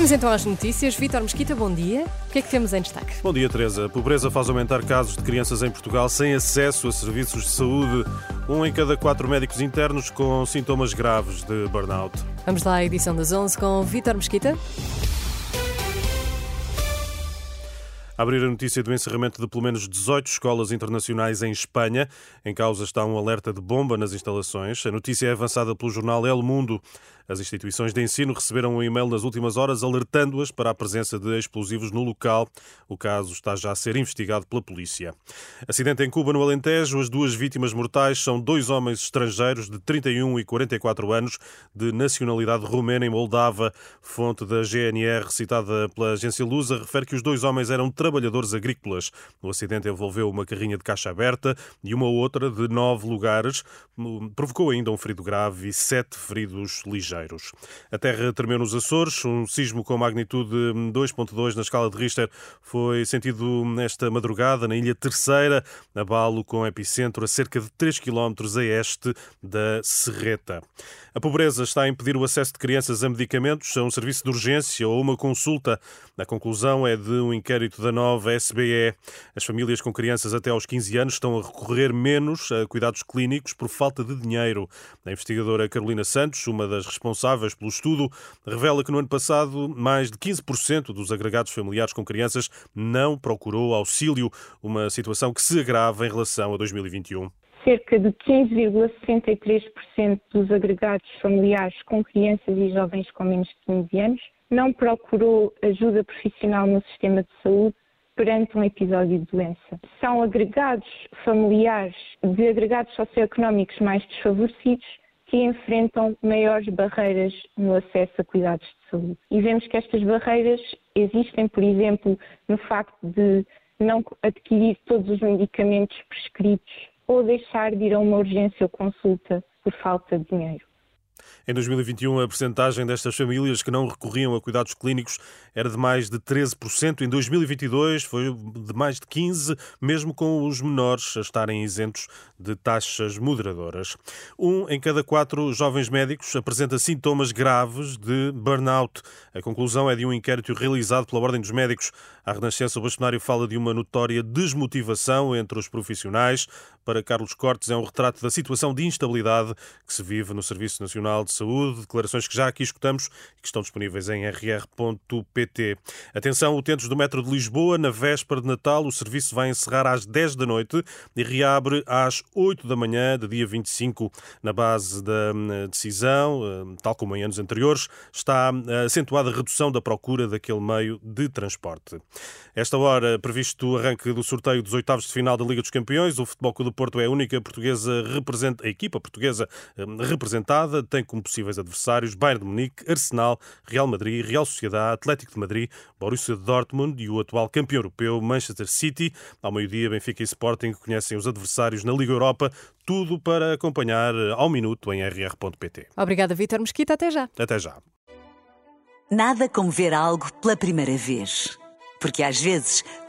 Vamos então às notícias. Vítor Mesquita, bom dia. O que é que temos em destaque? Bom dia, Teresa. A pobreza faz aumentar casos de crianças em Portugal sem acesso a serviços de saúde. Um em cada quatro médicos internos com sintomas graves de burnout. Vamos lá à edição das 11 com Vítor Mesquita. abrir a notícia do encerramento de pelo menos 18 escolas internacionais em Espanha. Em causa está um alerta de bomba nas instalações. A notícia é avançada pelo jornal El Mundo. As instituições de ensino receberam um e-mail nas últimas horas alertando-as para a presença de explosivos no local. O caso está já a ser investigado pela polícia. Acidente em Cuba, no Alentejo. As duas vítimas mortais são dois homens estrangeiros de 31 e 44 anos, de nacionalidade romena em Moldava. Fonte da GNR, citada pela agência Lusa, refere que os dois homens eram trabalhadores agrícolas. O acidente envolveu uma carrinha de caixa aberta e uma outra de nove lugares. Provocou ainda um ferido grave e sete feridos ligeiros. A terra tremeu nos Açores. Um sismo com magnitude 2.2 na escala de Richter foi sentido nesta madrugada na Ilha Terceira, abalo com epicentro a cerca de 3 km a este da Serreta. A pobreza está a impedir o acesso de crianças a medicamentos, a um serviço de urgência ou uma consulta. A conclusão é de um inquérito da nova SBE. As famílias com crianças até aos 15 anos estão a recorrer menos a cuidados clínicos por falta de dinheiro. A investigadora Carolina Santos, uma das responsáveis pelo estudo, revela que no ano passado mais de 15% dos agregados familiares com crianças não procurou auxílio, uma situação que se agrava em relação a 2021 cerca de 15,63% dos agregados familiares com crianças e jovens com menos de 15 anos não procurou ajuda profissional no sistema de saúde perante um episódio de doença. São agregados familiares de agregados socioeconómicos mais desfavorecidos que enfrentam maiores barreiras no acesso a cuidados de saúde. E vemos que estas barreiras existem, por exemplo, no facto de não adquirir todos os medicamentos prescritos ou deixar de ir a uma urgência ou consulta por falta de dinheiro. Em 2021, a percentagem destas famílias que não recorriam a cuidados clínicos era de mais de 13%. Em 2022 foi de mais de 15%, mesmo com os menores a estarem isentos de taxas moderadoras. Um em cada quatro jovens médicos apresenta sintomas graves de burnout. A conclusão é de um inquérito realizado pela Ordem dos Médicos. A Renascença, o bastonário fala de uma notória desmotivação entre os profissionais. Para Carlos Cortes, é um retrato da situação de instabilidade que se vive no Serviço Nacional de Saúde, declarações que já aqui escutamos e que estão disponíveis em rr.pt. Atenção, utentes do metro de Lisboa, na véspera de Natal, o serviço vai encerrar às 10 da noite e reabre às 8 da manhã de dia 25. Na base da hum, decisão, hum, tal como em anos anteriores, está acentuada a redução da procura daquele meio de transporte. Esta hora, previsto o arranque do sorteio dos oitavos de final da Liga dos Campeões, o Futebol Clube Porto é a única portuguesa representa, a equipa portuguesa representada, tem como possíveis adversários Bayern de Munique, Arsenal, Real Madrid, Real Sociedade, Atlético de Madrid, Borussia Dortmund e o atual campeão europeu Manchester City. Ao meio-dia, Benfica e Sporting conhecem os adversários na Liga Europa. Tudo para acompanhar ao minuto em rr.pt. Obrigada, Vítor Mesquita. Até já. Até já. Nada como ver algo pela primeira vez. Porque às vezes,